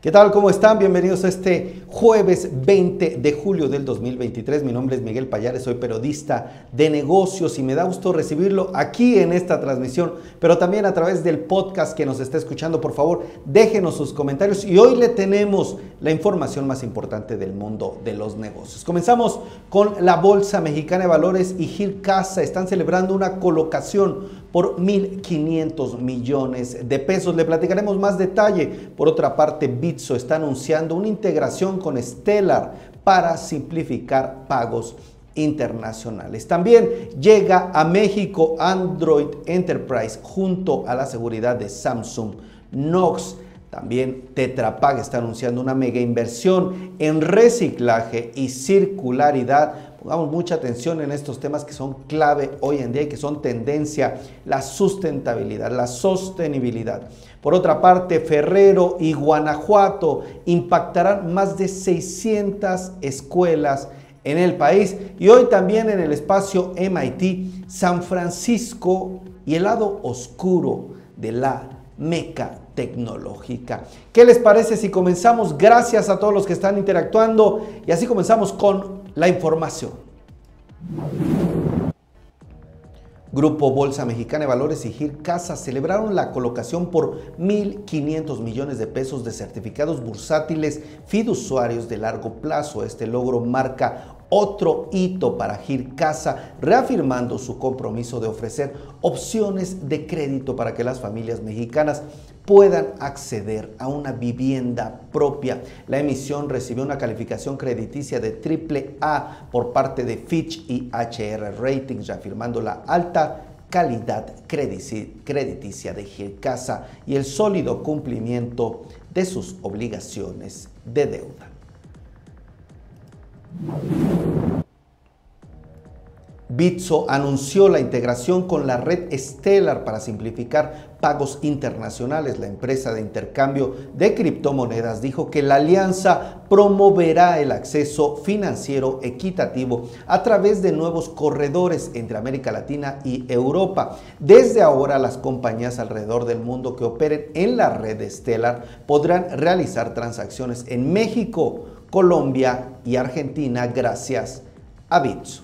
¿Qué tal? ¿Cómo están? Bienvenidos a este jueves 20 de julio del 2023. Mi nombre es Miguel Payares, soy periodista de negocios y me da gusto recibirlo aquí en esta transmisión, pero también a través del podcast que nos está escuchando. Por favor, déjenos sus comentarios y hoy le tenemos la información más importante del mundo de los negocios. Comenzamos con la Bolsa Mexicana de Valores y Gil Casa. Están celebrando una colocación por 1.500 millones de pesos. Le platicaremos más detalle. Por otra parte, Bitso está anunciando una integración con Stellar para simplificar pagos internacionales. También llega a México Android Enterprise junto a la seguridad de Samsung Knox. También Tetra Pak está anunciando una mega inversión en reciclaje y circularidad Pongamos mucha atención en estos temas que son clave hoy en día y que son tendencia, la sustentabilidad, la sostenibilidad. Por otra parte, Ferrero y Guanajuato impactarán más de 600 escuelas en el país y hoy también en el espacio MIT, San Francisco y el lado oscuro de la meca tecnológica. ¿Qué les parece si comenzamos? Gracias a todos los que están interactuando y así comenzamos con la información. Grupo Bolsa Mexicana de Valores y GIR Casa celebraron la colocación por 1.500 millones de pesos de certificados bursátiles fiduciarios de largo plazo. Este logro marca otro hito para Gir Casa, reafirmando su compromiso de ofrecer opciones de crédito para que las familias mexicanas puedan acceder a una vivienda propia. La emisión recibió una calificación crediticia de triple A por parte de Fitch y HR Ratings, reafirmando la alta calidad crediticia de Gir Casa y el sólido cumplimiento de sus obligaciones de deuda. Bitso anunció la integración con la red Stellar para simplificar pagos internacionales. La empresa de intercambio de criptomonedas dijo que la alianza promoverá el acceso financiero equitativo a través de nuevos corredores entre América Latina y Europa. Desde ahora las compañías alrededor del mundo que operen en la red Stellar podrán realizar transacciones en México, Colombia y Argentina gracias a Bitso.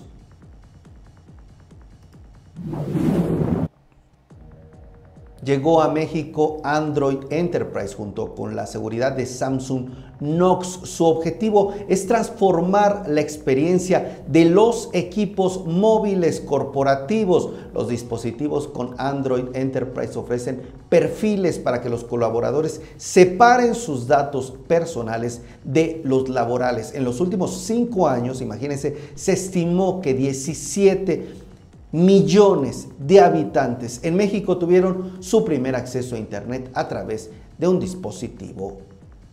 Llegó a México Android Enterprise junto con la seguridad de Samsung Knox. Su objetivo es transformar la experiencia de los equipos móviles corporativos. Los dispositivos con Android Enterprise ofrecen perfiles para que los colaboradores separen sus datos personales de los laborales. En los últimos cinco años, imagínense, se estimó que 17 millones de habitantes en México tuvieron su primer acceso a Internet a través de un dispositivo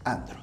Android.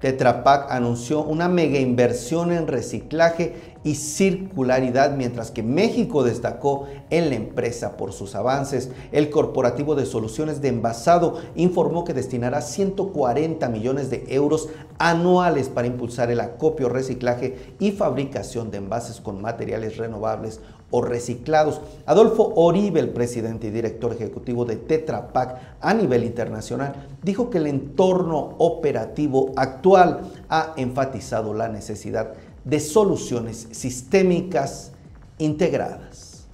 Tetra Pak anunció una mega inversión en reciclaje y circularidad, mientras que México destacó en la empresa por sus avances. El Corporativo de Soluciones de Envasado informó que destinará 140 millones de euros anuales para impulsar el acopio, reciclaje y fabricación de envases con materiales renovables o reciclados. Adolfo Oribe, el presidente y director ejecutivo de Tetra Pak a nivel internacional, dijo que el entorno operativo actual ha enfatizado la necesidad de soluciones sistémicas integradas.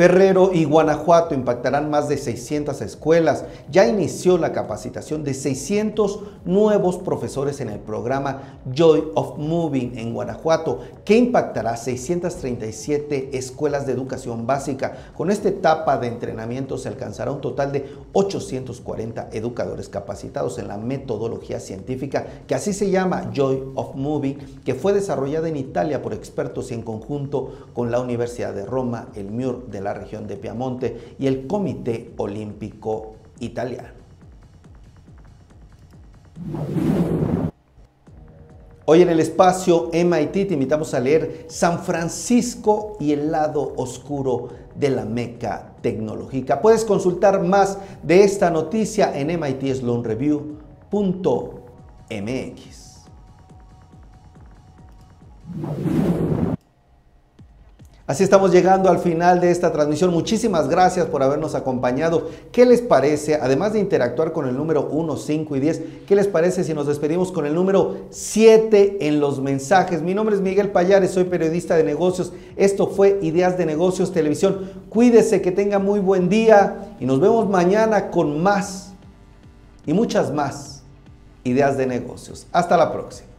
Ferrero y Guanajuato impactarán más de 600 escuelas. Ya inició la capacitación de 600 nuevos profesores en el programa Joy of Moving en Guanajuato, que impactará 637 escuelas de educación básica. Con esta etapa de entrenamiento se alcanzará un total de 840 educadores capacitados en la metodología científica que así se llama Joy of Moving, que fue desarrollada en Italia por expertos y en conjunto con la Universidad de Roma, el MUR de la región de Piamonte y el Comité Olímpico Italiano. Hoy en el espacio MIT te invitamos a leer San Francisco y el lado oscuro de la meca tecnológica. Puedes consultar más de esta noticia en mitsloanreview.mx. Así estamos llegando al final de esta transmisión. Muchísimas gracias por habernos acompañado. ¿Qué les parece, además de interactuar con el número 1, 5 y 10, qué les parece si nos despedimos con el número 7 en los mensajes? Mi nombre es Miguel Payares, soy periodista de negocios. Esto fue Ideas de Negocios Televisión. Cuídese, que tenga muy buen día y nos vemos mañana con más y muchas más ideas de negocios. Hasta la próxima.